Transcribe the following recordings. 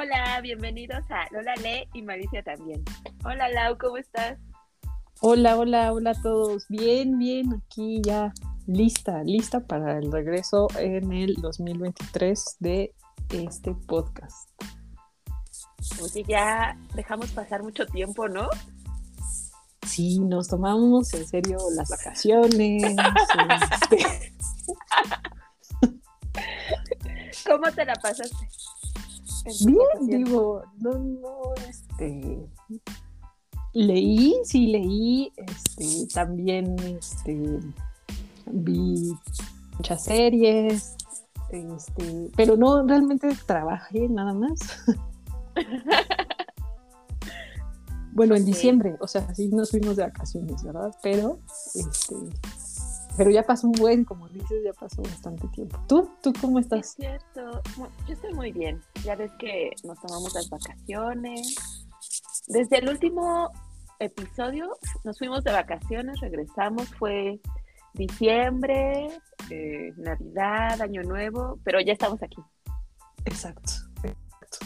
Hola, bienvenidos a Lola Le y Maricia también. Hola Lau, ¿cómo estás? Hola, hola, hola a todos. Bien, bien, aquí ya lista, lista para el regreso en el 2023 de este podcast. Oye, ya dejamos pasar mucho tiempo, ¿no? Sí, nos tomamos en serio las vacaciones. este, ¿Cómo te la pasaste? Bien, digo, no, no, este, leí, sí leí, este, también, este, vi muchas series, este, pero no, realmente trabajé nada más. Bueno, en diciembre, o sea, sí nos fuimos de vacaciones, ¿verdad? Pero, este, pero ya pasó un buen, como dices, ya pasó bastante tiempo. ¿Tú? ¿Tú cómo Es estás? cierto. Bueno, Yo estoy muy bien. Ya ves que nos tomamos las vacaciones. Desde el último episodio nos fuimos de vacaciones, regresamos, fue diciembre, eh, Navidad, Año Nuevo, pero ya estamos aquí. Exacto, exacto.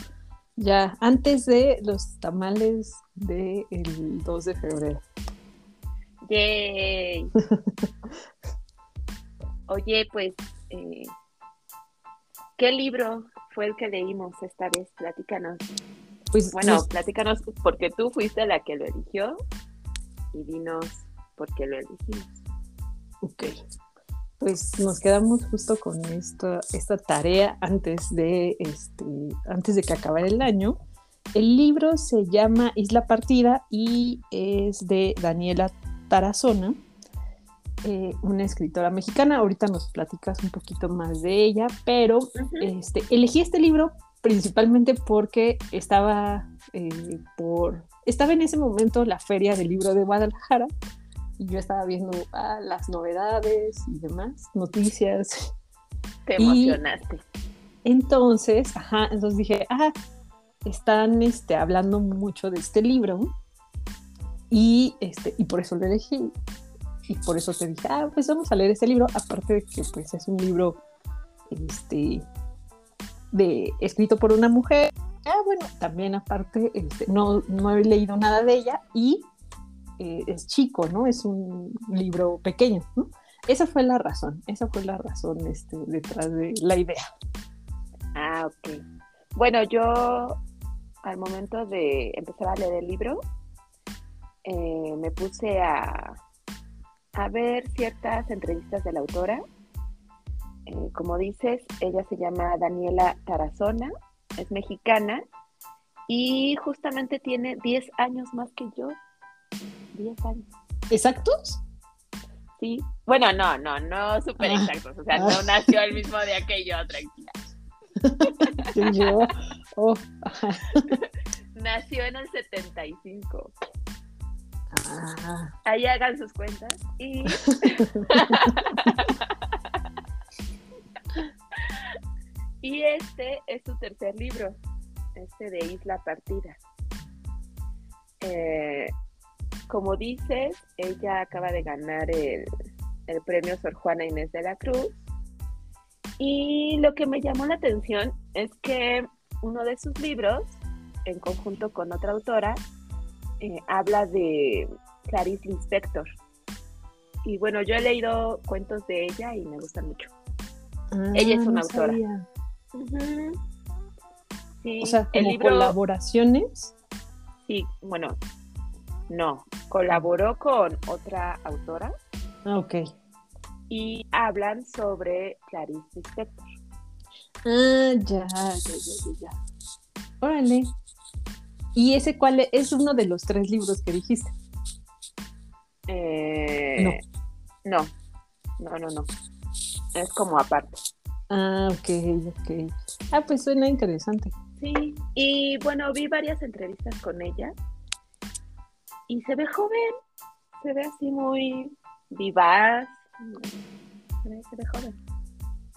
Ya, antes de los tamales del 2 de febrero. ¡Yay! Oye, pues, eh, ¿qué libro fue el que leímos esta vez? Platícanos. Pues Bueno, nos- platícanos porque tú fuiste la que lo eligió y dinos por qué lo elegimos. ok. Pues nos quedamos justo con esta, esta tarea antes de, este, antes de que acabara el año. El libro se llama Isla Partida y es de Daniela Tarazona, eh, una escritora mexicana. Ahorita nos platicas un poquito más de ella, pero este, elegí este libro principalmente porque estaba eh, por estaba en ese momento la feria del libro de Guadalajara y yo estaba viendo ah, las novedades y demás noticias Te Y- emocionaste. entonces ajá entonces dije ah están este, hablando mucho de este libro y este y por eso lo elegí. Y por eso te dije ah pues vamos a leer este libro aparte de que pues es un libro este de escrito por una mujer. Ah bueno también aparte este, no no he leído nada de ella y eh, es chico no es un libro pequeño esa fue la razón esa fue la razón este, detrás de la idea. Ah, ok. Bueno, yo al momento de empezar a leer el libro, eh, me puse a, a ver ciertas entrevistas de la autora. Eh, como dices, ella se llama Daniela Tarazona, es mexicana y justamente tiene 10 años más que yo. 10 años. exactos Sí. Bueno, no, no, no súper Ah. exactos. O sea, no nació el mismo día que yo, tranquila. Yo, oh. Nació en el 75. Ah, Ahí hagan sus cuentas. Y. y este es su tercer libro, este de Isla Partida. Eh, como dices, ella acaba de ganar el, el premio Sor Juana Inés de la Cruz. Y lo que me llamó la atención es que uno de sus libros, en conjunto con otra autora, eh, habla de Clarice Lispector. Y bueno, yo he leído cuentos de ella y me gustan mucho. Ella es ah, una no autora. sabía. Sí, O sea, el como libro, colaboraciones. sí, bueno, no, colaboró con otra autora Ah, ok. y hablan sobre Clarice Lispector. Ah, ya, ya, ya, ya. Órale. ¿Y ese cuál es? Es uno de los tres libros que dijiste. Eh, no, no, no, no. Es como aparte. Ah, ok, ok. Ah, pues suena interesante. Sí, y bueno, vi varias entrevistas con ella y se ve joven, se ve así muy vivaz, se ve, se ve joven.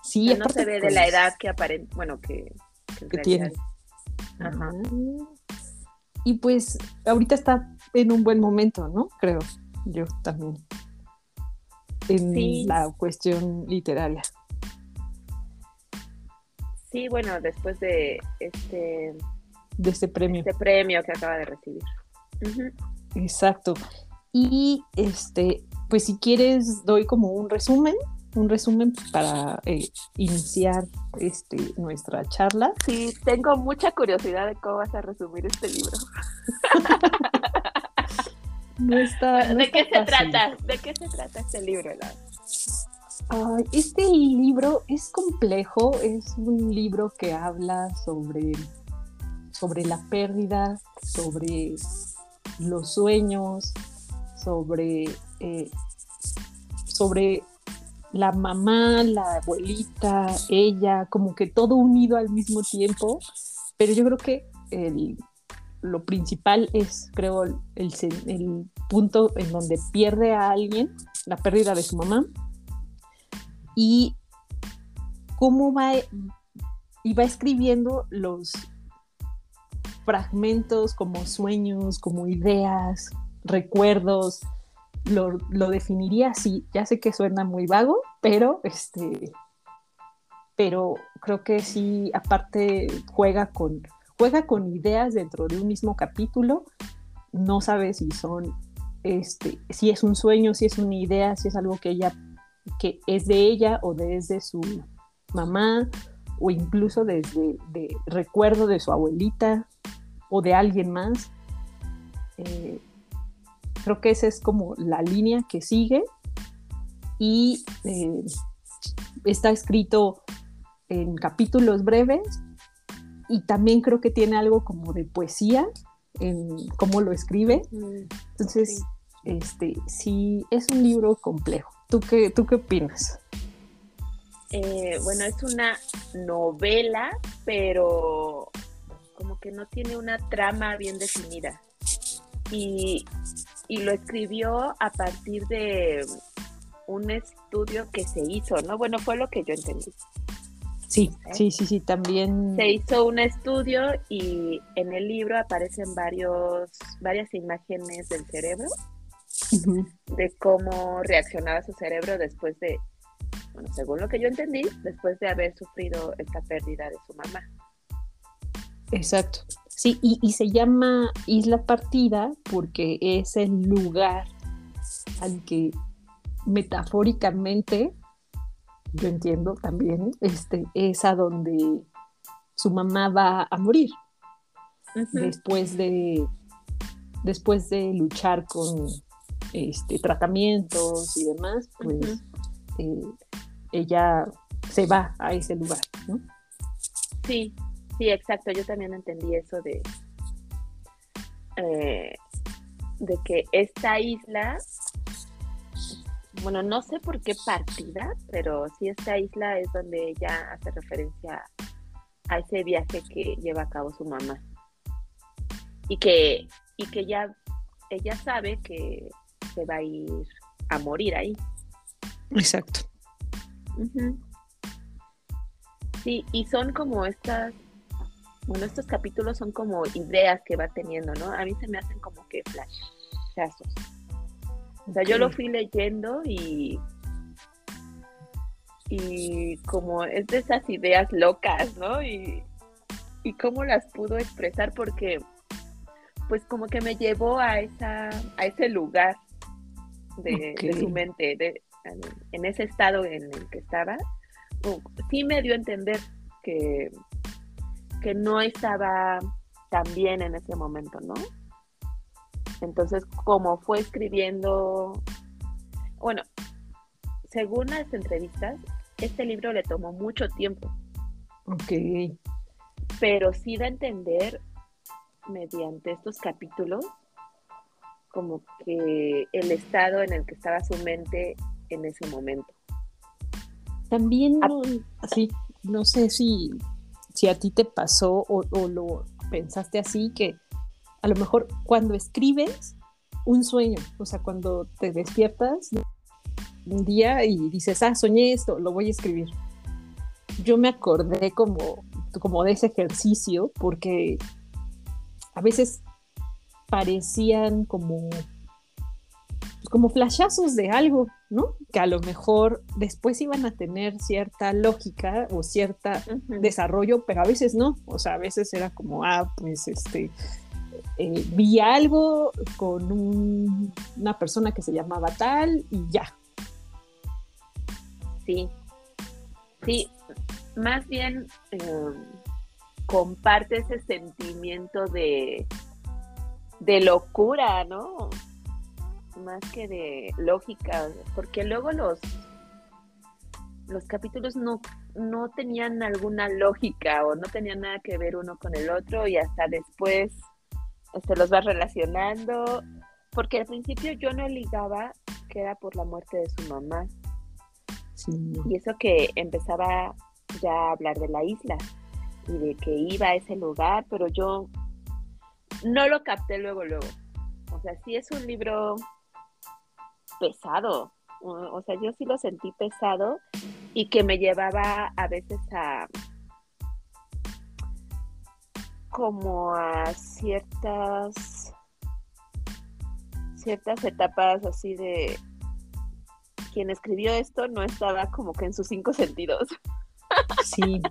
Sí, O sea, no se ve de la edad que aparenta, bueno, que, que que tiene. Ajá. Ah. Y pues ahorita está en un buen momento, ¿no? Creo, yo también. En Sí. la cuestión literaria. Sí, bueno, después de este de este premio. Este premio que acaba de recibir. Exacto. Y este, pues si quieres, doy como un resumen, un resumen para eh, iniciar este, nuestra charla. Sí, tengo mucha curiosidad de cómo vas a resumir este libro. no está, ¿De qué se trata? ¿De qué se trata este libro, este libro es complejo, es un libro que habla sobre, sobre la pérdida, sobre los sueños, sobre, eh, sobre la mamá, la abuelita, ella, como que todo unido al mismo tiempo, pero yo creo que lo principal es, creo, el, el, punto en donde pierde a alguien, la pérdida de su mamá, y cómo va, y va escribiendo los fragmentos como sueños, como ideas, recuerdos, lo, definiría así. Ya sé que suena muy vago, pero este, pero creo que sí, aparte juega con, juega con ideas dentro de un mismo capítulo. No sabe si son, este, si es un sueño, si es una idea, si es algo que ella, que es de ella o desde su mamá o incluso desde de recuerdo de su abuelita o de alguien más. Eh, Creo que esa es como la línea que sigue y eh, está escrito en capítulos breves y también creo que tiene algo como de poesía en cómo lo escribe. Entonces, este, sí, es un libro complejo. ¿Tú qué, tú qué opinas? Eh, bueno, es una novela, pero como que no tiene una trama bien definida. Y y lo escribió a partir de un estudio que se hizo, ¿no? Bueno, fue lo que yo entendí. Sí, ¿Eh? sí, sí, sí, también. Se hizo un estudio y en el libro aparecen varios, varias imágenes del cerebro, de cómo reaccionaba su cerebro después de, bueno, según lo que yo entendí, después de haber sufrido esta pérdida de su mamá. Exacto. Sí, y, se llama Isla Partida porque es el lugar al que metafóricamente, yo entiendo también, este, es a donde su mamá va a morir. Después de después de luchar con este, tratamientos y demás, pues eh, ella se va a ese lugar, ¿no? Sí, Sí, exacto. Yo también entendí eso de, eh, de que esta isla, bueno, no sé por qué partida, pero sí esta isla es donde ella hace referencia a ese viaje que lleva a cabo su mamá. Y que, y que ya ella sabe que se va a ir a morir ahí. Exacto. Sí, y son como estas bueno, estos capítulos son como ideas que va teniendo, ¿no? A mí se me hacen como que flashazos. O sea, yo lo fui leyendo y y como es de esas ideas locas, ¿no? Y, y cómo las pudo expresar porque pues como que me llevó a esa a ese lugar de, su mente, de, en ese estado en el que estaba. Sí me dio a entender que que no estaba tan bien en ese momento, ¿no? Entonces, como fue escribiendo, bueno, según las entrevistas, este libro le tomó mucho tiempo. Ok. Pero sí da a entender, mediante estos capítulos, como que el estado en el que estaba su mente en ese momento. También, no, sí, no sé si si a ti te pasó o, lo pensaste así, que a lo mejor cuando escribes un sueño, o sea, cuando te despiertas un día y dices, ah, soñé esto, lo voy a escribir. Yo me acordé como, como de ese ejercicio porque a veces parecían como como flashazos de algo, ¿no? Que a lo mejor después iban a tener cierta lógica o cierto desarrollo, pero a veces no. O sea, a veces era como, ah, pues este, eh, vi algo con una persona que se llamaba tal y ya. Sí, sí, más bien em, comparte ese sentimiento de, de locura, ¿no? Más que de lógica, porque luego los, los capítulos no, no tenían alguna lógica o no tenían nada que ver uno con el otro y hasta después este, los vas relacionando, porque al principio yo no ligaba que era por la muerte de su mamá. Y eso que empezaba ya a hablar de la isla y de que iba a ese lugar, pero yo no lo capté luego, luego. O sea, sí es un libro pesado. O sea, yo sí lo sentí pesado y que me llevaba a veces a, como a ciertas ciertas etapas así de quien escribió esto no estaba como que en sus cinco sentidos. Sí,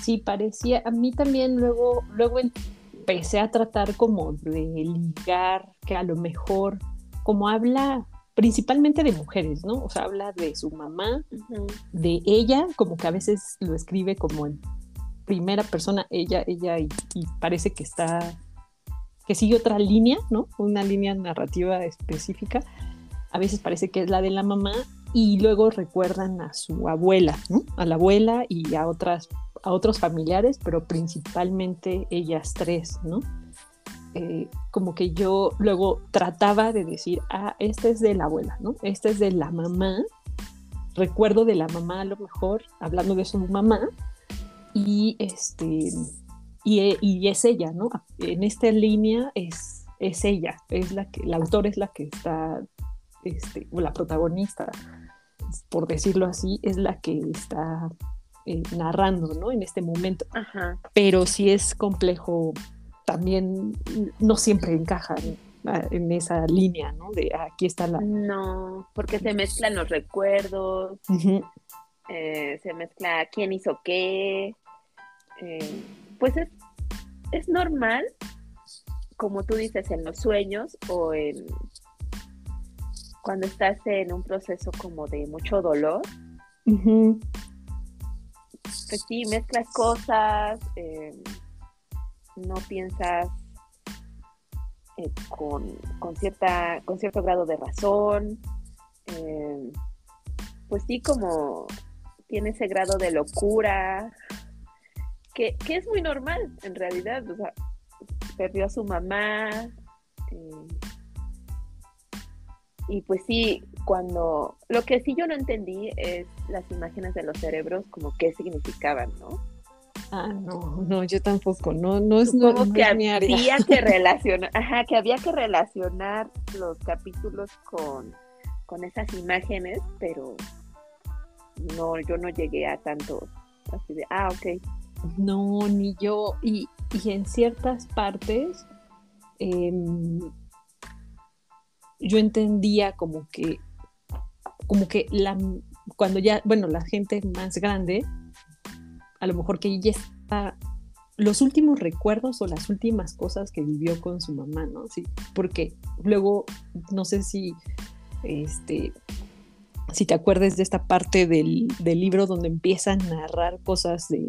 sí, parecía, a mí también luego, luego empecé a tratar como de ligar, que a lo mejor, como habla principalmente de mujeres, ¿no? O sea, habla de su mamá, de ella, como que a veces lo escribe como en primera persona, ella, ella, y, parece que está, que sigue otra línea, ¿no? Una línea narrativa específica. A veces parece que es la de la mamá y luego recuerdan a su abuela, ¿no? A la abuela y a otras, a otros familiares, pero principalmente ellas tres, ¿no? Eh, como que yo luego trataba de decir, ah, este es de la abuela, ¿no? Este es de la mamá. Recuerdo de la mamá a lo mejor, hablando de su mamá, y este y, es ella, ¿no? En esta línea es, es ella, es la que, la autora es la que está, este, o la protagonista, por decirlo así, es la que está eh, narrando, ¿no? En este momento. Pero sí es complejo, también no siempre encaja en, esa línea, ¿no? De aquí está la... No, porque se mezclan los recuerdos, eh, se mezcla quién hizo qué, eh, pues es, es normal, como tú dices, en los sueños o en cuando estás en un proceso como de mucho dolor. Pues sí, mezclas cosas, eh, no piensas eh, con, con, cierta, con cierto grado de razón. pues sí, como tiene ese grado de locura, que, es muy normal en realidad, o sea, perdió a su mamá. Eh, y pues sí, cuando lo que sí yo no entendí es las imágenes de los cerebros, como qué significaban, ¿no? Ah, no, no, yo tampoco, no, no es, que había que relacionar, ajá, que había que relacionar los capítulos con, con esas imágenes, pero no, yo no llegué a tanto así de, ah, ok, no, ni yo. Y, en ciertas partes em, yo entendía como que, como que la, cuando ya, bueno, la gente más grande, a lo mejor que ella está, los últimos recuerdos o las últimas cosas que vivió con su mamá, ¿no? Sí, porque luego, no sé si, este, si te acuerdes de esta parte del, del libro donde empieza a narrar cosas de,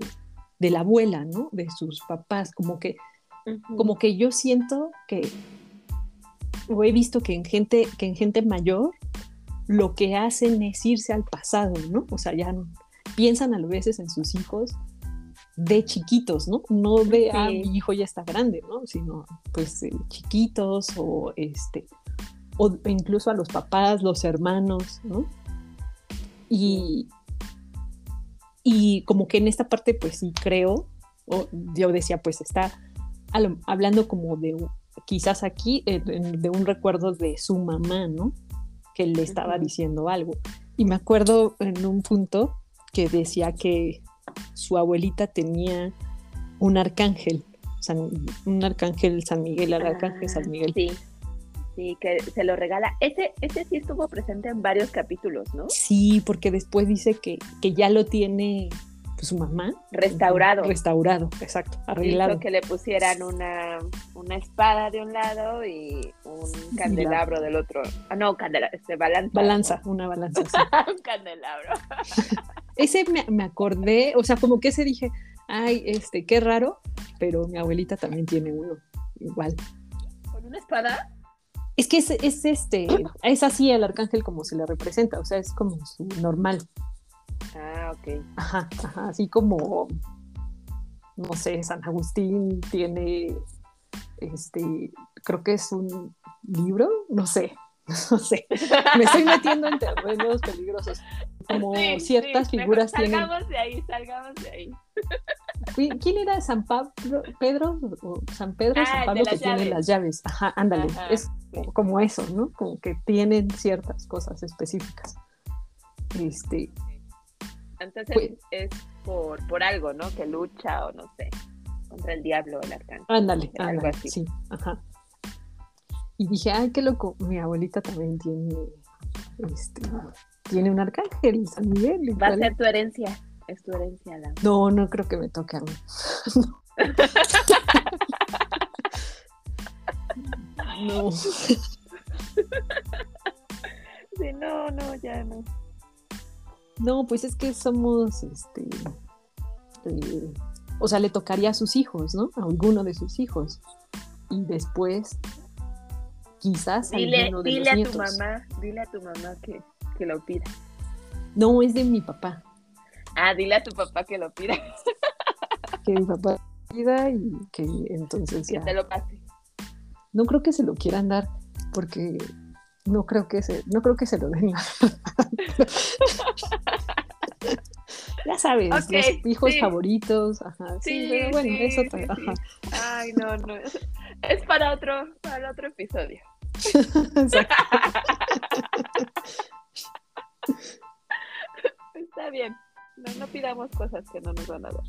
de la abuela, ¿no? De sus papás, como que, como que yo siento que, o he visto que en gente, que en gente mayor, lo que hacen es irse al pasado, ¿no? O sea, ya piensan a veces en sus hijos de chiquitos, ¿no? No de, ah, mi hijo ya está grande, ¿no? Sino, pues, chiquitos o, este, o incluso a los papás, los hermanos, ¿no? Y, y como que en esta parte, pues sí creo, o yo decía, pues está hablando como de, quizás aquí, eh, de un recuerdo de su mamá, ¿no? Que le estaba diciendo algo. Y me acuerdo en un punto que decía que su abuelita tenía un arcángel, un arcángel San Miguel, el arcángel San Miguel. Sí, Sí, que se lo regala. Ese, ese sí estuvo presente en varios capítulos, ¿no? Sí, porque después dice que, que ya lo tiene pues, su mamá. Restaurado. Restaurado, exacto, arreglado. Hizo que le pusieran una, una espada de un lado y un candelabro del otro. Ah, no, candelabro, este, balanza. Balanza, una balanza. Sí. un candelabro. ese me, me acordé, o sea, como que ese dije, ay, este, qué raro, pero mi abuelita también tiene uno, igual. ¿Con una espada? Es que es, es, este, es así el arcángel como se le representa, o sea, es como su normal. Ah, ok. Ajá, ajá, así como, no sé, San Agustín tiene, este, creo que es un libro, no sé, no sé, me estoy metiendo en terrenos peligrosos. Como Sí, ciertas sí, figuras mejor tienen. Salgamos de ahí, salgamos de ahí. ¿Qui- ¿Quién era San Pablo, Pedro o San Pedro Ah, San Pablo que las tiene llaves. las llaves? Ajá, ándale, Ajá, es sí. como eso, ¿no? Como que tienen ciertas cosas específicas. Este, Entonces Pues- es por, por algo, ¿no? Que lucha o no sé, contra el diablo o el arcángel. ándale, Algo así. sí, ajá. Y dije, ay, qué loco, mi abuelita también tiene, este, tiene un arcángel, San Miguel. Va a ser tu herencia, es tu herencia la. No, no creo que me toque a mí. no. Sí, no, no, ya no. No, pues es que somos, este, eh, o sea, le tocaría a sus hijos, ¿no? A alguno de sus hijos. Y después, quizás Dile, alguno de dile los a tu mamá, dile a tu mamá que, que lo pida. No, es de mi papá, Ah, dile a tu papá que lo pida, que mi papá pida y que entonces que ya. te lo pase. No creo que se lo quieran dar, porque no creo que se, no creo que se lo den. ya sabes, los hijos sí. favoritos, ajá. Sí, Sí, pero bueno, sí, es otra, sí, sí. ajá. Ay, no, no. Es para otro, para otro episodio. Está bien. No, no pidamos cosas que no nos van a dar.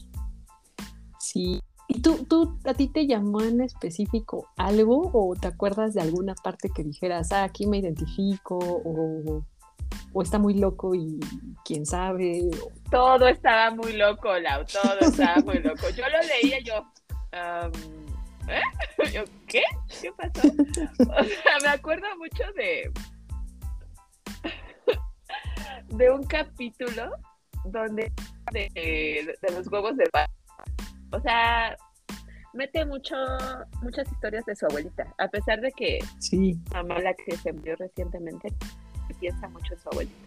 Sí. ¿Y tú, tú, a ti te llamó en específico algo o te acuerdas de alguna parte que dijeras, ah, aquí me identifico o, o está muy loco y quién sabe? o- Todo estaba muy loco, Lau, todo estaba muy loco. Yo lo leía yo. ¿Eh? Yo, ¿Qué? ¿Qué pasó? O sea, me acuerdo mucho de de un capítulo donde de, de los huevos de. O sea, mete mucho muchas historias de su abuelita, a pesar de que Sí, mamá la que se murió recientemente piensa mucho en su abuelita.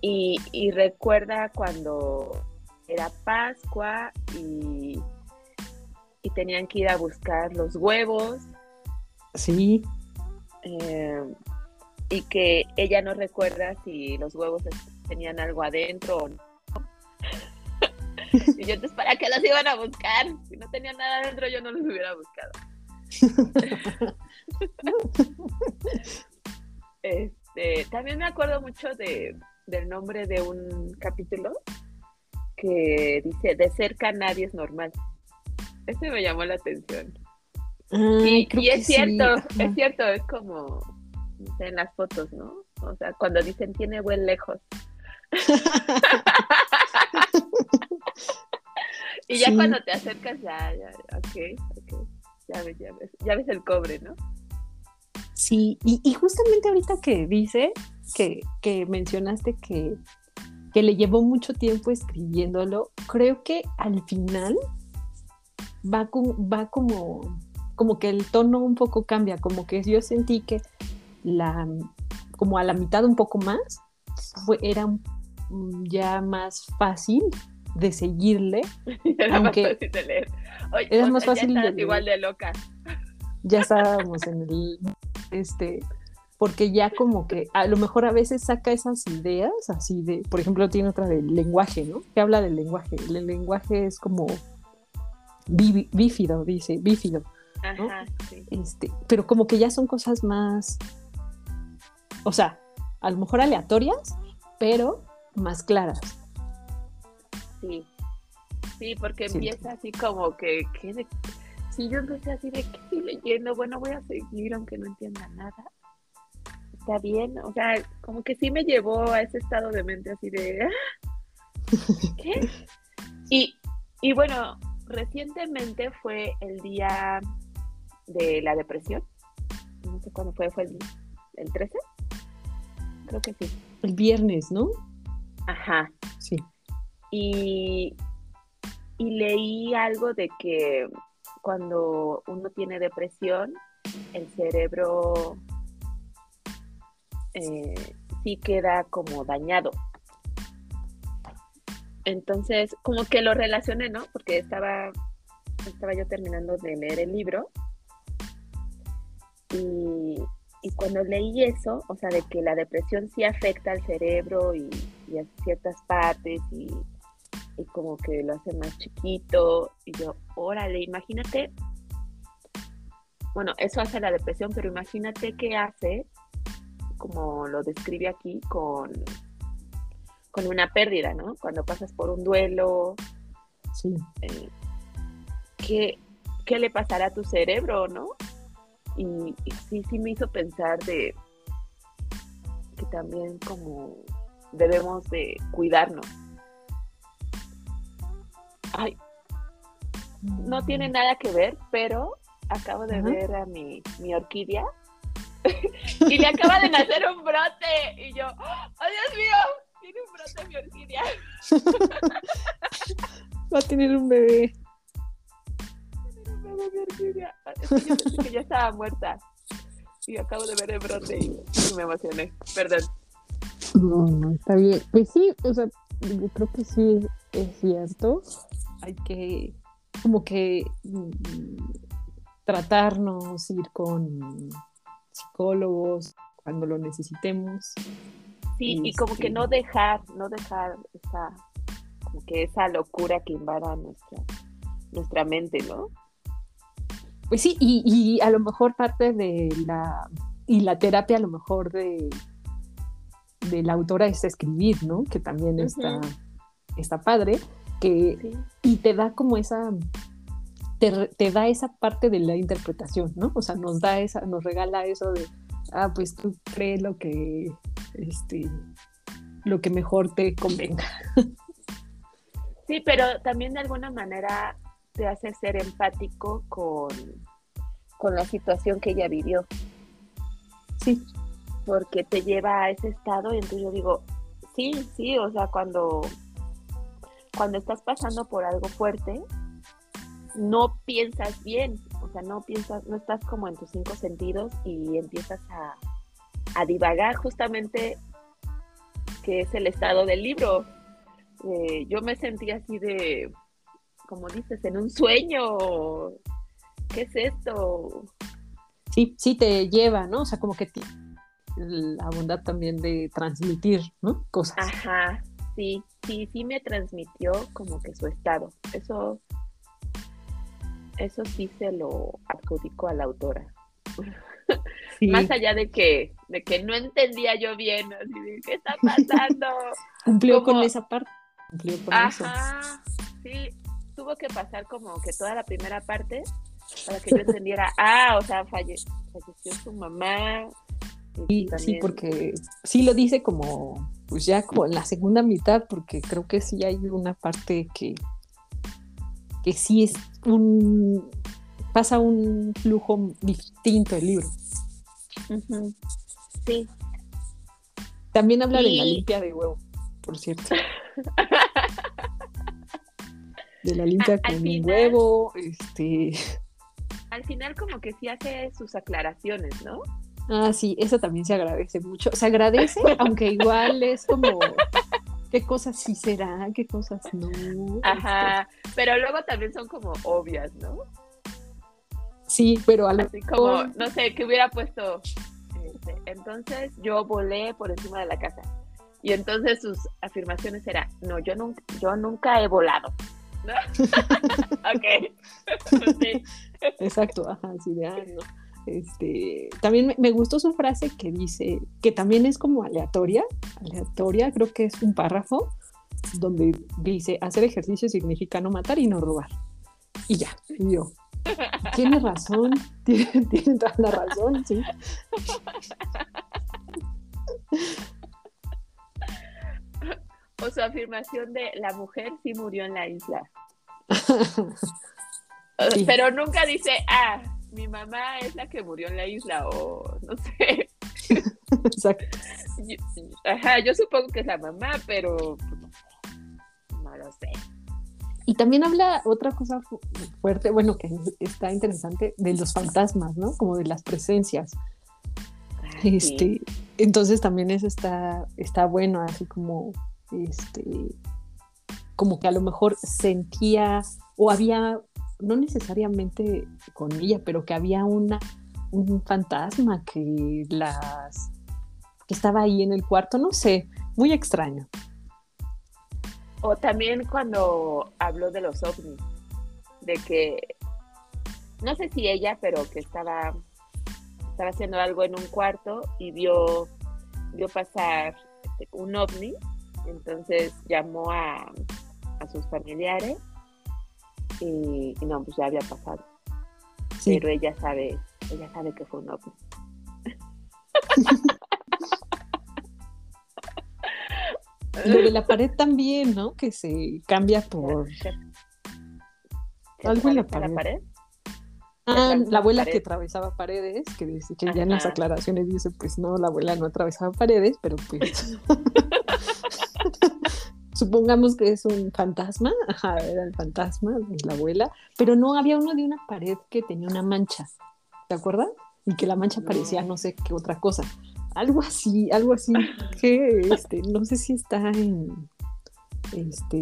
Y, y recuerda cuando era Pascua y, y tenían que ir a buscar los huevos sí, eh, y que ella no recuerda si los huevos tenían algo adentro o no. y yo entonces, ¿para qué los iban a buscar? Si no tenían nada adentro, yo no los hubiera buscado. Este, también me acuerdo mucho de, del nombre de un capítulo que dice, de cerca nadie es normal. Ese me llamó la atención. Y, es cierto, es cierto, es como en las fotos, ¿no? O sea, cuando dicen tiene buen lejos. y ya Sí. cuando te acercas, ya, ya, ok, ok, ya ves, ya ves, ya ves el cobre, ¿no? Sí, y, y justamente ahorita que dice que, que mencionaste que, que le llevó mucho tiempo escribiéndolo, creo que al final va, va como, como que el tono un poco cambia, como que yo sentí que la, como a la mitad un poco más, fue, era ya más fácil de seguirle Era Aunque más fácil de leer. Oye, era más sea, fácil ya de leer. igual de loca. ya estábamos en el este porque ya como que a lo mejor a veces saca esas ideas así de por ejemplo tiene otra del lenguaje no que habla del lenguaje el lenguaje es como bí- bífido dice bífido Ajá, sí. este pero como que ya son cosas más o sea a lo mejor aleatorias pero más claras Sí, sí, porque Sí. empieza así como que, ¿qué de- sí, yo empecé así de que estoy leyendo, bueno, voy a seguir aunque no entienda nada. Está bien, o sea, como que sí me llevó a ese estado de mente así de, ah, ¿qué? Y, y bueno, recientemente fue el día de la depresión. No sé cuándo fue, fue el, el 13. Creo que sí. El viernes, ¿no? Ajá. Sí. Y, y leí algo de que cuando uno tiene depresión, el cerebro eh, sí queda como dañado. Entonces, como que lo relacioné, ¿no? Porque estaba, estaba yo terminando de leer el libro y, cuando leí eso, o sea, de que la depresión sí afecta al cerebro y, a ciertas partes y como que lo hace más chiquito. Y yo, órale, imagínate, bueno, eso hace la depresión, pero imagínate qué hace, como lo describe aquí, con, con una pérdida, ¿no? Cuando pasas por un duelo. Sí. Eh, ¿qué, ¿Qué le pasará a tu cerebro, no? Y, y sí, sí me hizo pensar de que también como debemos de cuidarnos Ay, no tiene nada que ver, pero acabo de ver a mi, mi orquídea y le acaba de nacer un brote. Y yo, ¡oh Dios mío! Brote mi orquídea. Va a tener un bebé. Va a tener un bebé mi orquídea. Es que yo pensé que ya estaba muerta. Y acabo de ver el brote y, y me emocioné. Perdón. No, no, está bien. Pues sí, o sea, yo creo que sí es cierto hay que como que mm, tratarnos, ir con psicólogos cuando lo necesitemos. Sí, y como que no Este, dejar, no dejar esa, como que esa locura que invada nuestra, nuestra mente, ¿no? Pues sí, y, y a lo mejor parte de la, y la terapia a lo mejor de, de la autora es escribir, ¿no? Que también está, está padre, que, Sí. y te da como esa, te, te da esa parte de la interpretación, ¿no? O sea, nos da esa, nos regala eso de, ah, pues tú crees lo que, este, lo que mejor te convenga. Sí, pero también de alguna manera te hace ser empático con, con la situación que ella vivió, Sí, porque te lleva a ese estado y entonces yo digo, sí, sí, o sea, cuando, cuando estás pasando por algo fuerte, no piensas bien, o sea, no piensas, no estás como en tus cinco sentidos y empiezas a, a divagar justamente que es el estado del libro. Eh, yo me sentí así de, como dices, en un sueño. ¿Qué es esto? sí, sí te lleva, ¿no? O sea, como que la bondad también de transmitir, ¿no? Cosas. Ajá, sí, sí, sí me transmitió como que su estado. Eso, eso sí se lo adjudico a la autora. Sí. Más allá de que, de que no entendía yo bien, así de, ¿qué está pasando? Cumplió como- con esa parte. Cumplió con eso. Ajá, sí, tuvo que pasar como que toda la primera parte para que yo entendiera, ah, o sea, falle- falleció su mamá. y Sí, porque sí lo dice como, pues ya como en la segunda mitad, porque creo que sí hay una parte que, que sí es un, pasa un flujo distinto el libro. Sí, También habla de la limpia de huevo, por cierto. De la limpia con final- huevo, este... al final como que sí hace sus aclaraciones, ¿no? Ah, sí, eso también se agradece mucho. Se agradece, aunque igual es como, ¿qué cosas sí será? ¿Qué cosas no? Ajá, pero luego también son como obvias, ¿no? Sí, pero a lo Así como, no sé, que hubiera puesto, este, entonces yo volé por encima de la casa. Y entonces sus afirmaciones eran, no, yo nunca, yo nunca he volado. ¿No? ok. sí. Exacto, ajá, sí, de ah, no. Este, también me, me gustó su frase que dice, que también es como aleatoria, aleatoria, creo que es un párrafo, donde dice, hacer ejercicio significa no matar y no robar. Y ya, y yo. Tiene razón, tiene, tiene toda la razón, sí. O su afirmación de la mujer sí murió en la isla. Sí. Pero nunca dice, ah, mi mamá es la que murió en la isla o no sé. Exacto. Yo, ajá, yo supongo que es la mamá, pero no lo sé. Y también habla otra cosa fu- fuerte, bueno, que está interesante, de los fantasmas, ¿no? Como de las presencias. Sí. Este, entonces también eso está, está bueno, así como, este, como que a lo mejor sentía o había, no necesariamente con ella, pero que había una, un fantasma que las, que estaba ahí en el cuarto, no sé, muy extraño. O también cuando habló de los ovnis, de que, no sé si ella, pero que estaba, estaba haciendo algo en un cuarto y vio, vio pasar un ovni, entonces llamó a, a sus familiares y, y no, pues ya había pasado, Sí, pero ella sabe, ella sabe que fue un ovni. Lo de la pared también, ¿no? Que se cambia por... ¿Se- se Algo en la pared. Ah, atravesaba la abuela pared. que atravesaba paredes, que, dice, que ya en las aclaraciones dice, pues no, la abuela no atravesaba paredes, pero pues supongamos que es un fantasma, ajá, era el fantasma de la abuela, pero no, había uno de una pared que tenía una mancha, ¿te acuerdas? Y que la mancha No. parecía no sé qué otra cosa, algo así, algo así, que este, no sé si está en, este,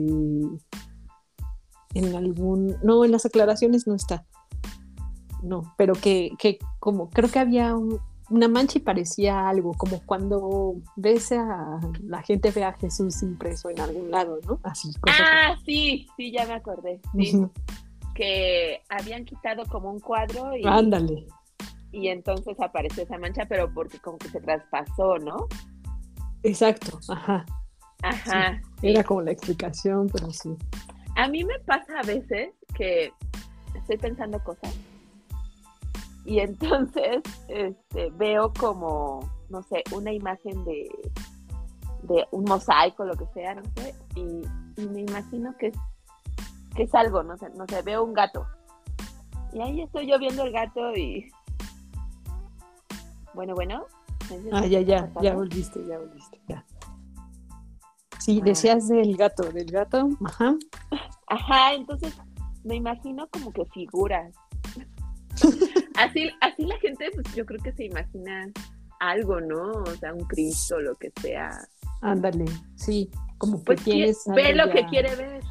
en algún, no, en las aclaraciones no está. No, pero que, que como creo que había un- una mancha y parecía algo, como cuando ves a la gente ve a Jesús impreso en algún lado, ¿no? Así, Ah, sí, sí, ya me acordé. que habían quitado como un cuadro y, Ándale, y entonces apareció esa mancha, pero porque como que se traspasó, ¿no? exacto, ajá. Ajá. sí. Era como la explicación, pero sí. A mí me pasa a veces que estoy pensando cosas y entonces este, veo como, no sé, una imagen de, de un mosaico, lo que sea, no sé, y, y me imagino que es, que es algo, no sé, no sé, veo un gato. Y ahí estoy yo viendo el gato y... Bueno, bueno. ¿me entiendes Ah, ya, ya, ya volviste, ya volviste, ya. Sí, Ah. decías del gato, del gato, ajá. Ajá, entonces me imagino como que figuras. así, así la gente, pues yo creo que se imagina algo, ¿no? O sea, un Cristo, lo que sea. Ándale, sí, como que Pues qui- tienes. ve lo que quiere ver.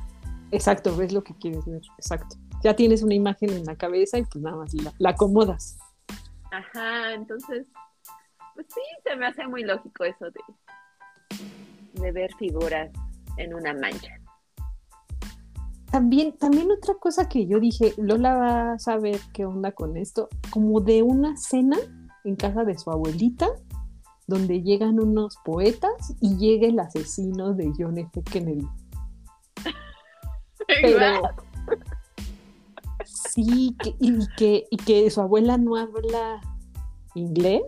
Exacto, ves lo que quieres ver, exacto. Ya tienes una imagen en la cabeza y pues nada más la, la acomodas. Ajá, entonces, pues sí, se me hace muy lógico eso de, de ver figuras en una mancha. También, también otra cosa que yo dije, Lola va a saber qué onda con esto, como de una cena en casa de su abuelita, donde llegan unos poetas y llega el asesino de John F. Kennedy. Pero sí, que, y, que, y que su abuela no habla inglés,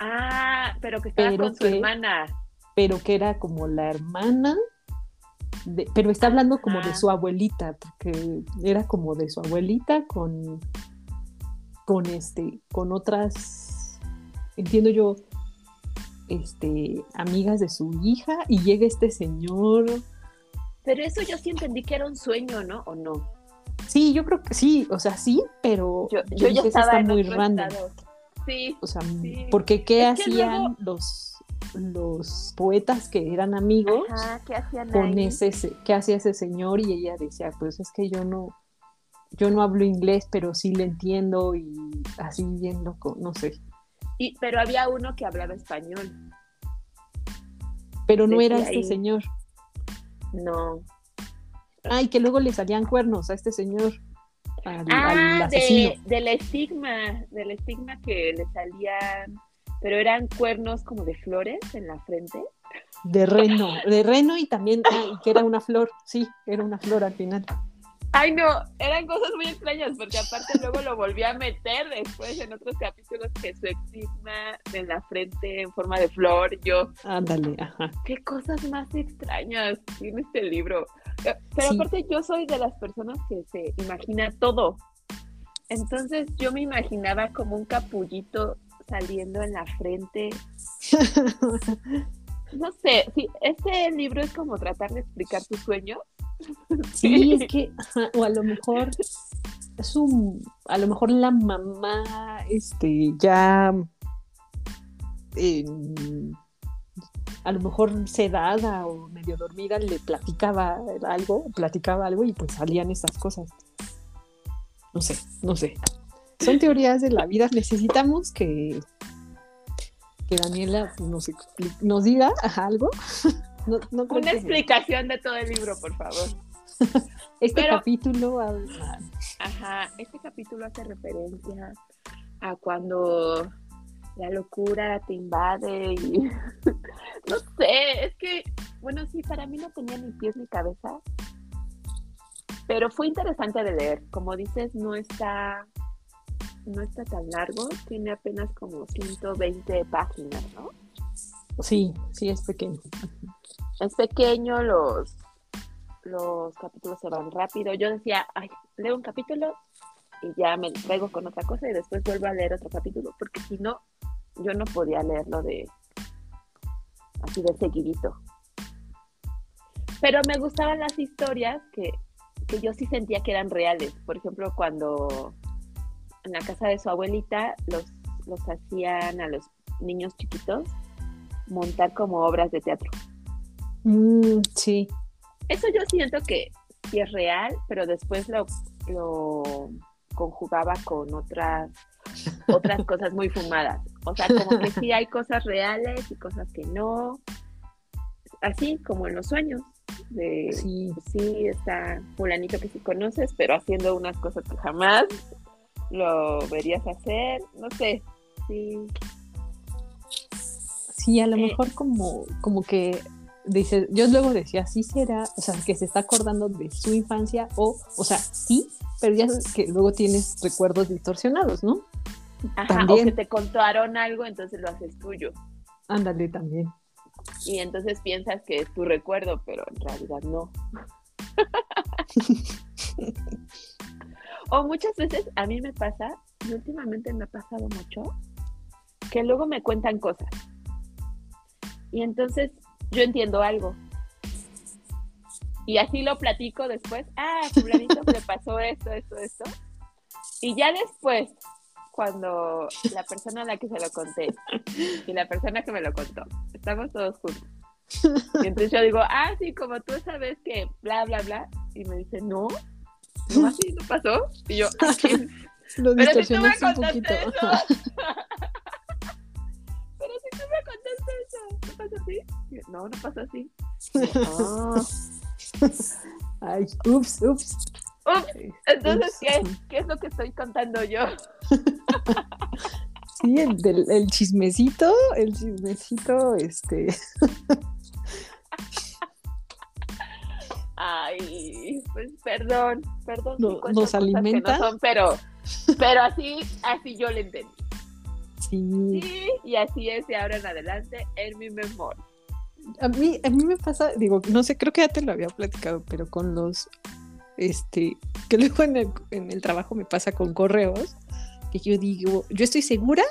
Ah, pero que estaba Pero con su que- hermana. pero que era como la hermana, de- pero está hablando como de su abuelita, porque era como de su abuelita con, con este, con otras, entiendo yo, este, amigas de su hija, y llega este señor. Pero eso yo sí entendí que era un sueño, ¿no? ¿O no? Sí, yo creo que sí, o sea, sí, pero Yo, yo yo ya dije, "Eso estaba está en muy random. estado. Sí, O sea, Sí. porque ¿qué Es hacían luego- los, los poetas que eran amigos? Ajá, ¿qué hacían con ahí? ese, se- qué hacía ese señor y ella decía, pues es que yo no, yo no hablo inglés, pero sí le entiendo y así bien loco, no sé. Y, pero había uno que hablaba español. Pero no era este ahí. señor. No. Ay, que luego le salían cuernos a este señor, al, Ah, de, del estigma, del estigma que le salían, pero eran cuernos como de flores en la frente. De reno, de reno y también, ah, y que era una flor, sí, era una flor al final. Ay, no, eran cosas muy extrañas, porque aparte luego lo volví a meter después en otros capítulos que su eczema en la frente en forma de flor, yo. Ándale, ajá. Qué cosas más extrañas tiene este libro. Eh, pero aparte yo soy de las personas que se imagina todo. Entonces yo me imaginaba como un capullito saliendo en la frente. no sé, si este libro es como tratar de explicar tu sueño. Sí, es que, o a lo mejor es un, a lo mejor la mamá, este, ya, a lo mejor sedada o medio dormida le platicaba algo, platicaba algo y pues salían estas cosas. No sé, no sé. Son teorías de la vida. Necesitamos que, que Daniela nos, nos diga algo. Una explicación de todo el libro, por favor. este capítulo. Ajá, este capítulo hace referencia a cuando la locura te invade y no sé, es que, bueno, sí, para mí no tenía ni pies ni cabeza, pero fue interesante de leer. Como dices, no está, no está tan largo, tiene apenas como 120 páginas, ¿no? Sí, sí, es pequeño. Es pequeño, los, los capítulos se van rápido. Yo decía, ay, leo un capítulo y ya me traigo con otra cosa y después vuelvo a leer otro capítulo, porque si no, yo no podía leerlo de así de seguidito. Pero me gustaban las historias que que yo sí sentía que eran reales. Por ejemplo, cuando en la casa de su abuelita los, los hacían a los niños chiquitos montar como obras de teatro. Mm, sí. Eso yo siento que sí es real, pero después lo, lo conjugaba con otras otras cosas muy fumadas. O sea, como que sí hay cosas reales y cosas que no. Así como en los sueños de sí. Sí, está fulanito que sí conoces, pero haciendo unas cosas que jamás lo verías hacer, no sé, sí. Sí, a lo eh. mejor como, como que dice, yo luego decía, sí será, o sea, que se está acordando de su infancia, o, o sea, sí, pero ya que luego tienes recuerdos distorsionados, ¿no? Ajá, o que te contaron algo, entonces lo haces tuyo. Ándale también y entonces piensas que es tu recuerdo, pero en realidad no. o muchas veces a mí me pasa, y últimamente me ha pasado mucho, que luego me cuentan cosas. Y entonces yo entiendo algo. Y así lo platico después. Ah, fulanito le pasó esto, esto, esto. Y ya después, cuando la persona a la que se lo conté y la persona que me lo contó, estamos todos juntos. Y entonces yo digo, ah, sí, como tú sabes que bla, bla, bla. Y me dice, no, no así no pasó. Y yo, Lo Pero si tú me contaste eso. Pero si tú me contaste eso, ¿no pasa así? No, no pasa así. Ay, ups, ups. Entonces, ¿qué, ¿qué, es lo que estoy contando yo? Sí, el, el chismecito, el chismecito, este. Ay, pues perdón, perdón. nos alimenta. pero, pero así, así yo le entendí. Sí. sí. Y así es de ahora en adelante en mi memoria. A mí, a mí me pasa, digo, no sé, creo que ya te lo había platicado, pero con los este, que luego en el, en el trabajo me pasa con correos, que yo digo, yo estoy segura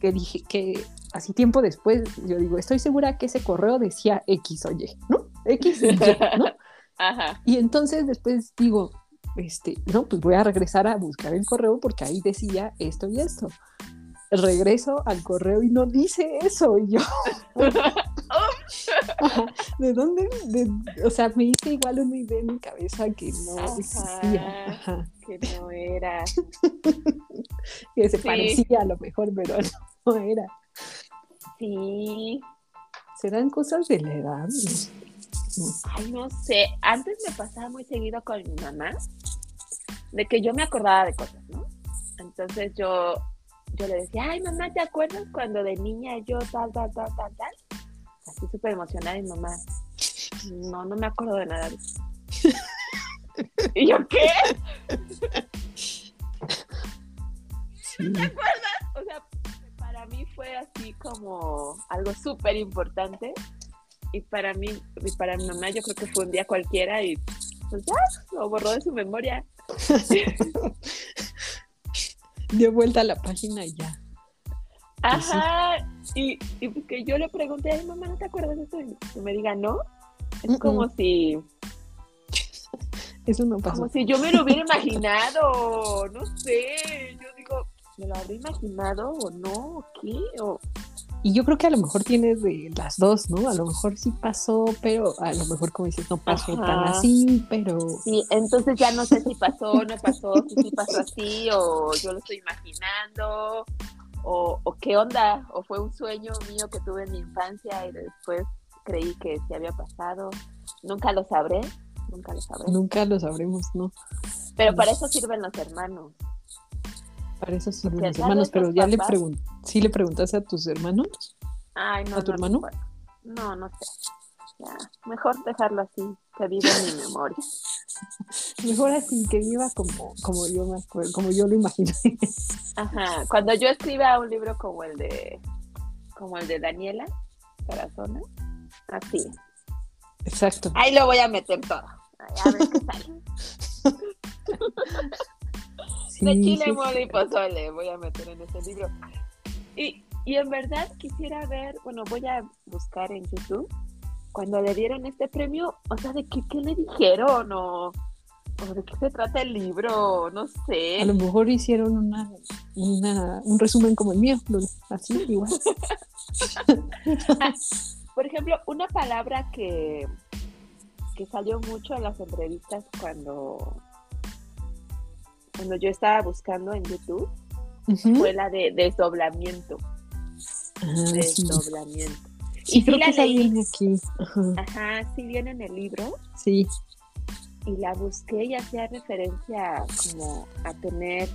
que dije que así tiempo después, yo digo, estoy segura que ese correo decía X o Y, ¿no? X y Y, ¿no? Ajá. Y entonces después digo, este, no, pues voy a regresar a buscar el correo porque ahí decía esto y esto regreso al correo y no dice eso. Y yo, ¿de dónde? o sea, me hice igual una idea en mi cabeza que no existía. Que no era. que se parecía a lo mejor, pero no era. Sí. ¿Serán cosas de la edad? Ay, no sé. Antes me pasaba muy seguido con mi mamá de que yo me acordaba de cosas, ¿no? Entonces yo yo le decía, ay mamá, ¿te acuerdas cuando de niña yo tal, tal, tal, tal, tal? Así súper emocionada y mamá, no, no me acuerdo de nada ¿Y yo qué? Sí. ¿Te acuerdas? O sea, para mí fue así como algo súper importante. Y para mí, y para mi mamá, yo creo que fue un día cualquiera y pues ya, lo borró de su memoria. Dio vuelta a la página y ya. Pues. Ajá. Y, y que yo le pregunté, ay, mamá, ¿no te acuerdas de esto? Y que me diga, no. Es como si, Eso no pasó. como si yo me lo hubiera imaginado. No sé. Yo digo, ¿me lo habré imaginado o no? ¿O qué? O... Y yo creo que a lo mejor tienes de las dos, ¿no? A lo mejor sí pasó, pero a lo mejor, como dices, no pasó Ajá. tan así, pero Sí, entonces ya no sé si pasó no pasó, si sí pasó así o yo lo estoy imaginando o, o qué onda, o fue un sueño mío que tuve en mi infancia y después creí que sí había pasado. Nunca lo sabré, nunca lo sabré. nunca lo sabremos, ¿no? Pero para eso sirven los hermanos. Para eso Porque los hermanos, pero ya le papás- pregun ¿sí le preguntaste a tus hermanos? Ay, no, ¿A tu no hermano? No, no sé. Ya, mejor dejarlo así, que vive en mi memoria. Mejor así que viva como, como yo me acuerdo, como yo lo imaginé. Ajá, cuando yo escriba un libro como el de como el de Daniela Tarazona, así. Exacto. Ahí lo voy a meter todo. A ver qué sale. Sí, De chile, sí, mole y pozole voy a meter en este libro. Y, y en verdad quisiera ver, bueno, voy a buscar en YouTube cuando le dieron este premio, o sea, de qué, qué le dijeron o, o de qué se trata el libro, no sé. A lo mejor hicieron una, una, un resumen como el mío, así igual. Por ejemplo, una palabra que, que salió mucho en las entrevistas cuando, cuando yo estaba buscando en YouTube Ujú. fue la de desdoblamiento. Ah. Desdoblamiento. Sí, y creo sí la que leí. viene aquí. Ajá, Ajá, sí viene en el libro sí. y la busqué y hacía referencia como a tener,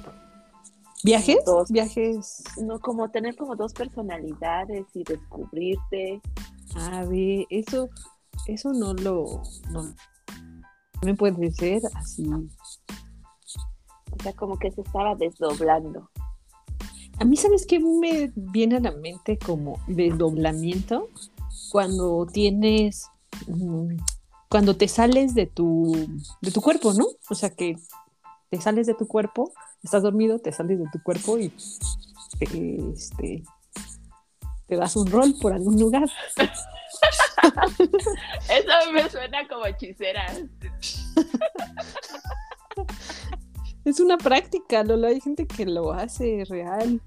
¿Viajes? Dos. Viajes. no como tener como dos personalidades y descubrirte. A ver, eso, eso no lo, no, me puede ser así. O sea, como que se estaba desdoblando. A mí, ¿sabes qué me viene a la mente como desdoblamiento? Cuando tienes, mm, cuando te sales de tu, de tu cuerpo, ¿no? O sea, que te sales de tu cuerpo, estás dormido, te sales de tu cuerpo y te, este, te das un rol por algún lugar. Eso me suena como hechicera. Es una práctica, Lola. Hay gente que lo hace real.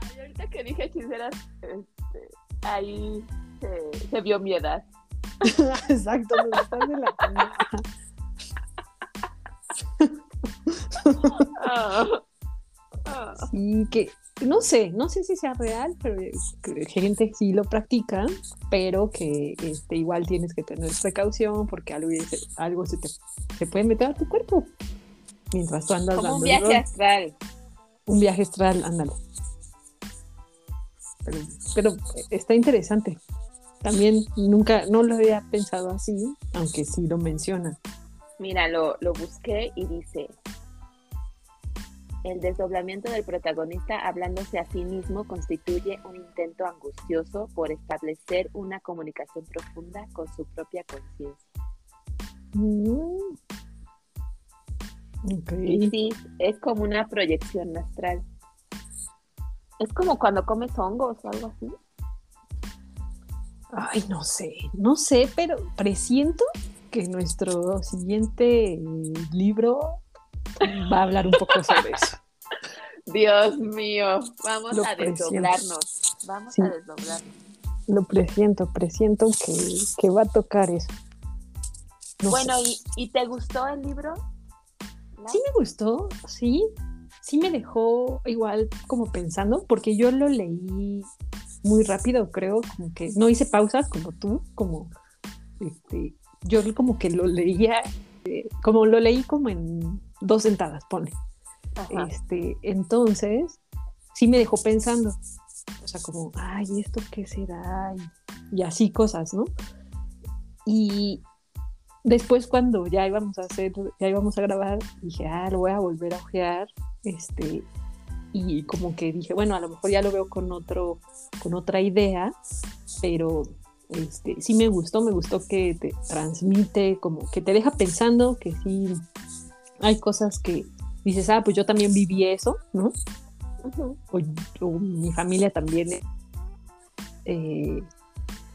Ay, ahorita que dije hechiceras, este, ahí se, se vio mi edad. Exacto, me estás de la. Ah. Sí, que no sé, no sé si sea real, pero que gente sí lo practica, pero que este, igual tienes que tener precaución porque algo, algo se te se puede meter a tu cuerpo mientras tú andas Como dando un viaje rol. astral. Un viaje astral, ándale. Pero, pero está interesante. También nunca, no lo había pensado así, aunque sí lo menciona. Mira, lo, lo busqué y dice, el desdoblamiento del protagonista hablándose a sí mismo constituye un intento angustioso por establecer una comunicación profunda con su propia conciencia. Mm. Y sí, es como una proyección astral. Es como cuando comes hongos o algo así. Ay, no sé, no sé, pero presiento que nuestro siguiente eh, libro va a hablar un poco sobre eso. Dios mío, vamos Lo a presiento. desdoblarnos. Vamos Sí. a desdoblarnos. Lo presiento, presiento que, que va a tocar eso. No bueno, sé. ¿y, ¿y te gustó el libro? Sí me gustó, sí, sí me dejó igual como pensando, porque yo lo leí muy rápido, creo, como que no hice pausas como tú, como este, yo como que lo leía, eh, como lo leí como en dos sentadas, pone. Ajá. Este, entonces, sí me dejó pensando. O sea, como, ay, ¿esto qué será? Y, y así cosas, ¿no? Y después cuando ya íbamos a hacer, ya íbamos a grabar, dije, ah, lo voy a volver a ojear, este, y como que dije, bueno, a lo mejor ya lo veo con otro, con otra idea, pero este, sí me gustó, me gustó que te transmite, como que te deja pensando que sí hay cosas que dices, ah, pues yo también viví eso, ¿no? o, mi familia también. Eh,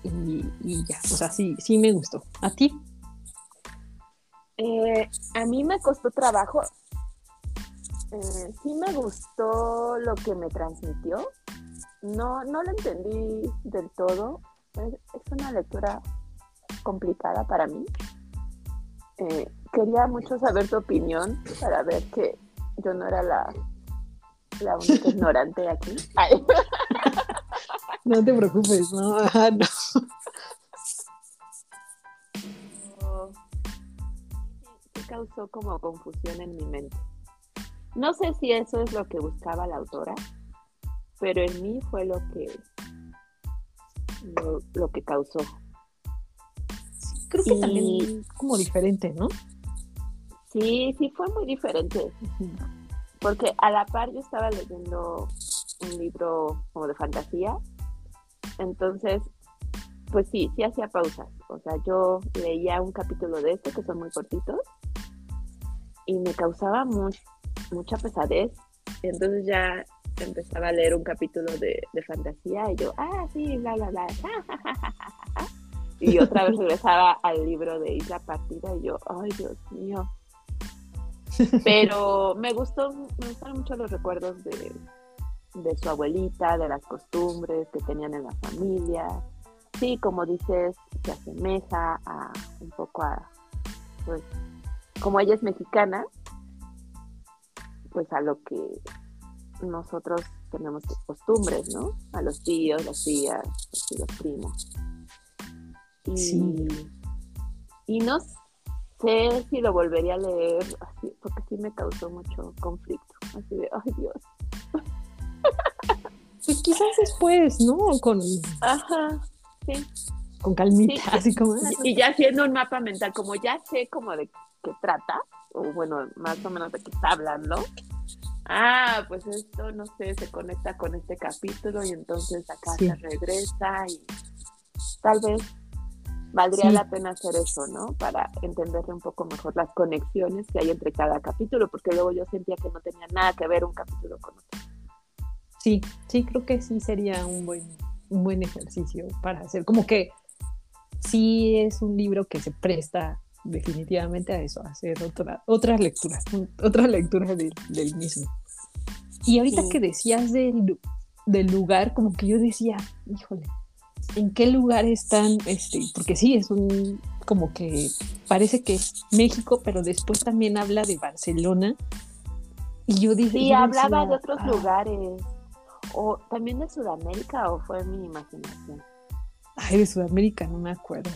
y, ya, o sea, sí, sí me gustó. ¿A ti? Eh, a mí me costó trabajo. Eh, sí me gustó lo que me transmitió. No, no lo entendí del todo. Es, una lectura complicada para mí. quería mucho saber tu opinión para ver que yo no era la la única ignorante aquí. No te preocupes, no, no. Causó como confusión en mi mente. No sé si eso es lo que buscaba la autora, pero en mí fue lo que lo, que causó. creo que también como diferente, ¿no? Sí, sí fue muy diferente porque a la par yo estaba leyendo un libro como de fantasía, entonces, pues sí, sí hacía pausas. O sea, yo leía un capítulo de este, que son muy cortitos, y me causaba mucha pesadez. Entonces ya empezaba a leer un capítulo de, fantasía y yo, ah, sí, bla, bla, bla. y otra vez regresaba al libro de Isla Partida y yo, ay, Dios mío, pero me gustó, me gustaron mucho los recuerdos de, su abuelita, de las costumbres que tenían en la familia. Sí, como dices, se asemeja a un poco a, pues, como ella es mexicana, pues a lo que nosotros tenemos costumbres, ¿no? A los tíos, las tías, los tíos primos. Y, sí. y no sé si lo volvería a leer, así, porque sí me causó mucho conflicto. Así de, ay Dios. Pues quizás después, ¿no? Con. Ajá, sí. Con calmita, así como. Y, ya haciendo un mapa mental, como ya sé como de qué trata, o bueno, más o menos de qué está hablando. Ah, pues esto, no sé, se conecta con este capítulo y entonces acá se regresa y tal vez valdría la pena hacer eso, ¿no? Para entender un poco mejor las conexiones que hay entre cada capítulo, porque luego yo sentía que no tenía nada que ver un capítulo con otro. Sí, sí, creo que sí sería un buen, un buen ejercicio para hacer. Como que sí es un libro que se presta definitivamente a eso, a hacer otra, otras lecturas, otras lecturas del, mismo. Y ahorita que decías del, del lugar, como que yo decía, híjole, en qué lugar están, este, porque sí, es un, como que parece que es México, pero después también habla de Barcelona. Y yo dije... Sí, hablaba de otros ah". lugares. O también de Sudamérica, o fue mi imaginación. Ay, de Sudamérica, no me acuerdo.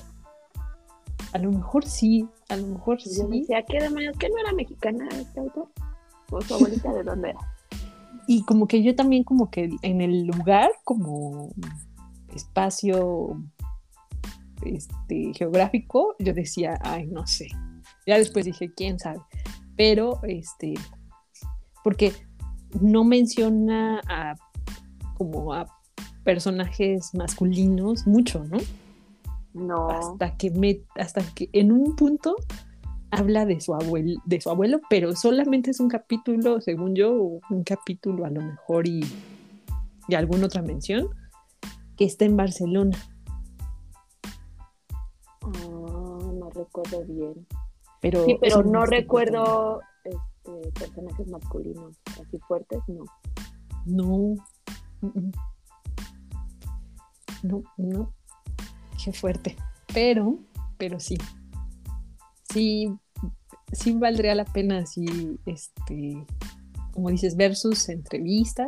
A lo mejor sí, a lo mejor sí. Yo decía, ¿qué demonios? ¿Que no era mexicana este autor? ¿O su abuelita de dónde era? Y como que yo también como que en el lugar, como espacio este, geográfico, yo decía, ay, no sé. Ya después dije, quién sabe. Pero, este, porque no menciona a como a personajes masculinos mucho, ¿no? No. Hasta que me, hasta que en un punto habla de su abuelo, de su abuelo, pero solamente es un capítulo, según yo, un capítulo a lo mejor y, y alguna otra mención que está en Barcelona. Ah, no recuerdo bien. Pero, sí, pero no recuerdo este, personajes masculinos así fuertes, no. No. No, no. Qué fuerte. Pero, pero sí. Sí, sí valdría la pena si, este, como dices, ver sus entrevistas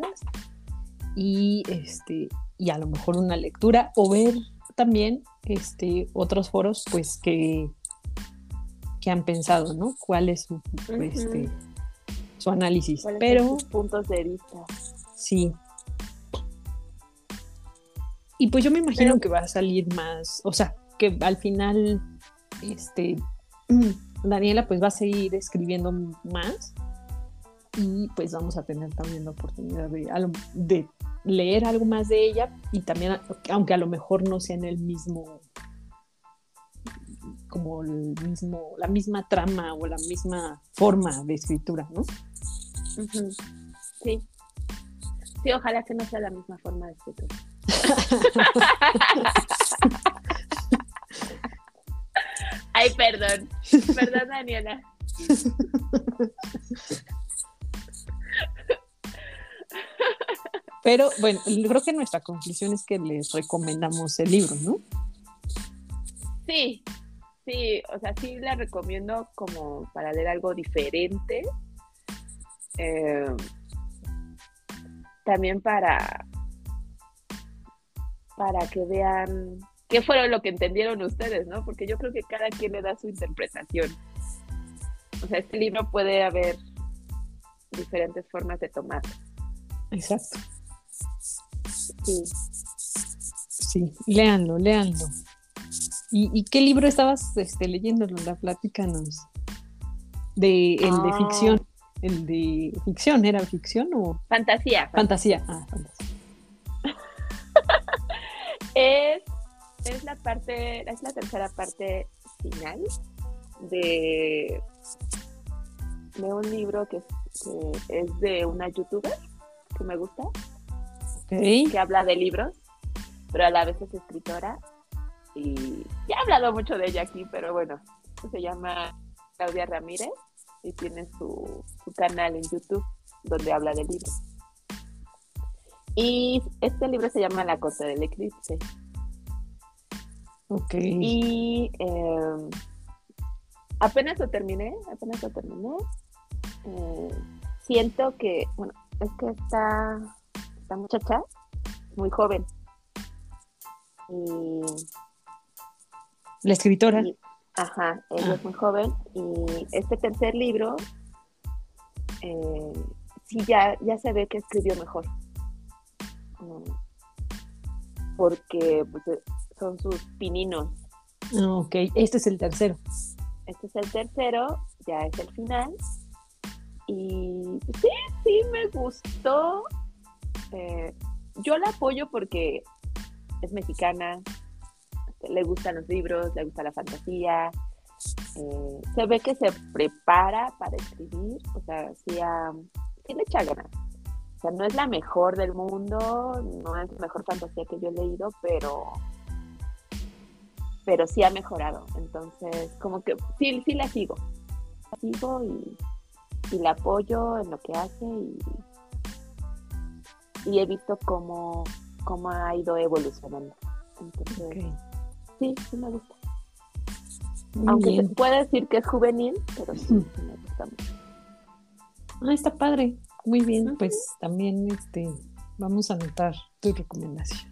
y este y a lo mejor una lectura o ver también este, otros foros pues que, que han pensado, ¿no? ¿Cuál es su, este, su análisis? Pero puntos de vista. Sí. Y pues yo me imagino que va a salir más, o sea, que al final este Daniela pues va a seguir escribiendo más y pues vamos a tener también la oportunidad de, de leer algo más de ella y también, aunque a lo mejor no sea en el mismo, como el mismo, la misma trama o la misma forma de escritura, ¿no? Sí. Sí, ojalá que no sea la misma forma de escritura. Ay, perdón. Perdón, Daniela. Pero bueno, creo que nuestra conclusión es que les recomendamos el libro, ¿no? Sí, sí, o sea, sí la recomiendo como para leer algo diferente. Eh, también para, para que vean qué fue lo que entendieron ustedes, ¿no? Porque yo creo que cada quien le da su interpretación. O sea, este libro puede haber diferentes formas de tomarlo. Exacto. Sí. Sí, léanlo, léanlo. ¿Y, qué libro estabas este, leyendo, La Platícanos. De, el de ah. ficción. El de ficción, ¿era ficción o? Fantasía. Fantasía, ah, fantasía. Es, es la parte, es la tercera parte final de, de un libro que, que es de una youtuber que me gusta que habla de libros, pero a la vez es escritora. Y ya he hablado mucho de ella aquí, pero bueno, se llama Claudia Ramírez y tiene su, canal en YouTube donde habla de libros. Y este libro se llama La Costa del Eclipse. Ok. Y em, apenas lo terminé, apenas lo terminé. Eh, siento que, bueno, es que está esta muchacha muy joven. Y, la escritora. ajá, ella es ah. muy joven. Y este tercer libro, eh, sí, ya, ya se ve que escribió mejor. Porque pues, eh, son sus pininos. Ok, este es el tercero. Este es el tercero, ya es el final. Y sí, sí me gustó. Eh, yo la apoyo porque es mexicana, le gustan los libros, le gusta la fantasía, eh, se ve que se prepara para escribir, o sea, sí, le echa ganas. O sea, no es la mejor del mundo, no es la mejor fantasía que yo he leído, pero pero sí ha mejorado. Entonces, como que sí, sí la sigo. La sigo y, y la apoyo en lo que hace y, y he visto cómo, cómo ha ido evolucionando. Entonces, sí, sí me gusta. Aunque se puede decir que es juvenil, pero sí, me gusta mucho. Ah, está padre. Muy bien, pues también este vamos a anotar tu recomendación.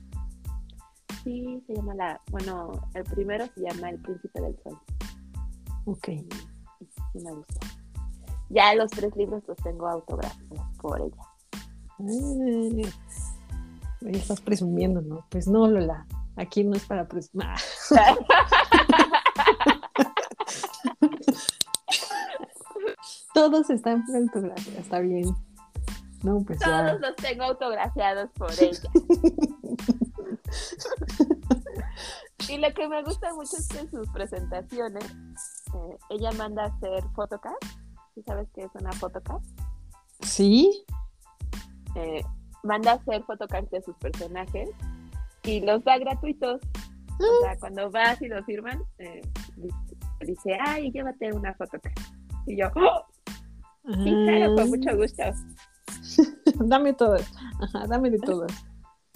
Sí, se llama la, bueno, el primero se llama El Príncipe del Sol. Ok. sí me gusta. Ya los tres libros los tengo autografiados por ella. Ay, estás presumiendo, ¿no? Pues no, Lola, aquí no es para presumir. Todos están autografía, está bien. No, pues Todos los tengo autografiados por ella. y lo que me gusta mucho es que en sus presentaciones eh, ella manda a hacer photocard. ¿Sí sabes qué es una photocard? Sí. Eh, manda a hacer fotocards de sus personajes y los da gratuitos. O sea, cuando vas y lo firman, eh, dice, ay, llévate una fotocard. Y yo, ¡Oh! sí, claro, con mucho gusto. dame todas, Ajá, dame de todas.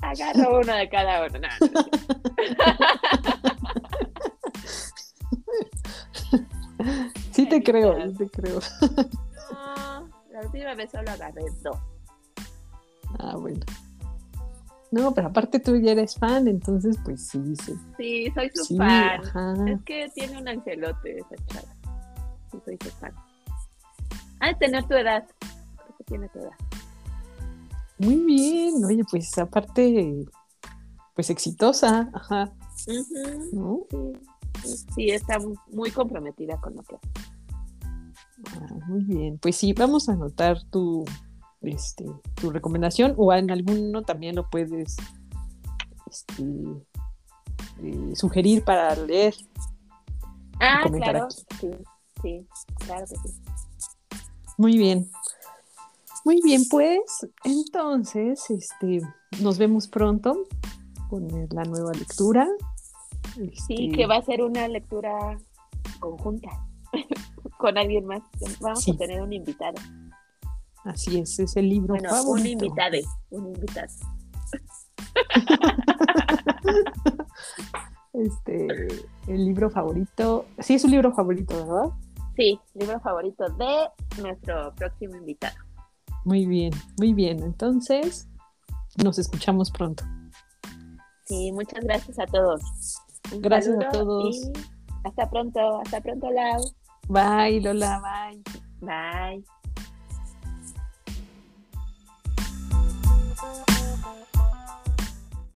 Agarro uno de cada uno. sí te creo, sí te creo. No, la última vez solo agarré dos. Ah, bueno. No, pero aparte tú ya eres fan, entonces pues sí, sí. Sí, soy su fan. Es que tiene un angelote esa chava. Sí, soy su fan. Ha de tener tu edad. Creo que tiene tu edad. Muy bien, oye, pues aparte, pues exitosa, ajá. ¿No? Sí. sí, está muy comprometida con lo que hace. Ah, muy bien, pues sí, vamos a anotar tu, este, tu recomendación o en alguno también lo puedes este, eh, sugerir para leer. Ah, claro, sí, sí, claro que sí. Muy bien. Muy bien, pues entonces este, nos vemos pronto con la nueva lectura. Sí, este, que va a ser una lectura conjunta con alguien más. Vamos a tener un invitado. Así es, es el libro bueno, Un invitado, un invitado. este, el libro favorito. Sí, es un libro favorito, ¿verdad? Sí, libro favorito de nuestro próximo invitado. Muy bien, muy bien. Entonces, nos escuchamos pronto. Sí, muchas gracias a todos. gracias a todos. hasta pronto, hasta pronto, Lau. Bye, Lola, bye. Bye.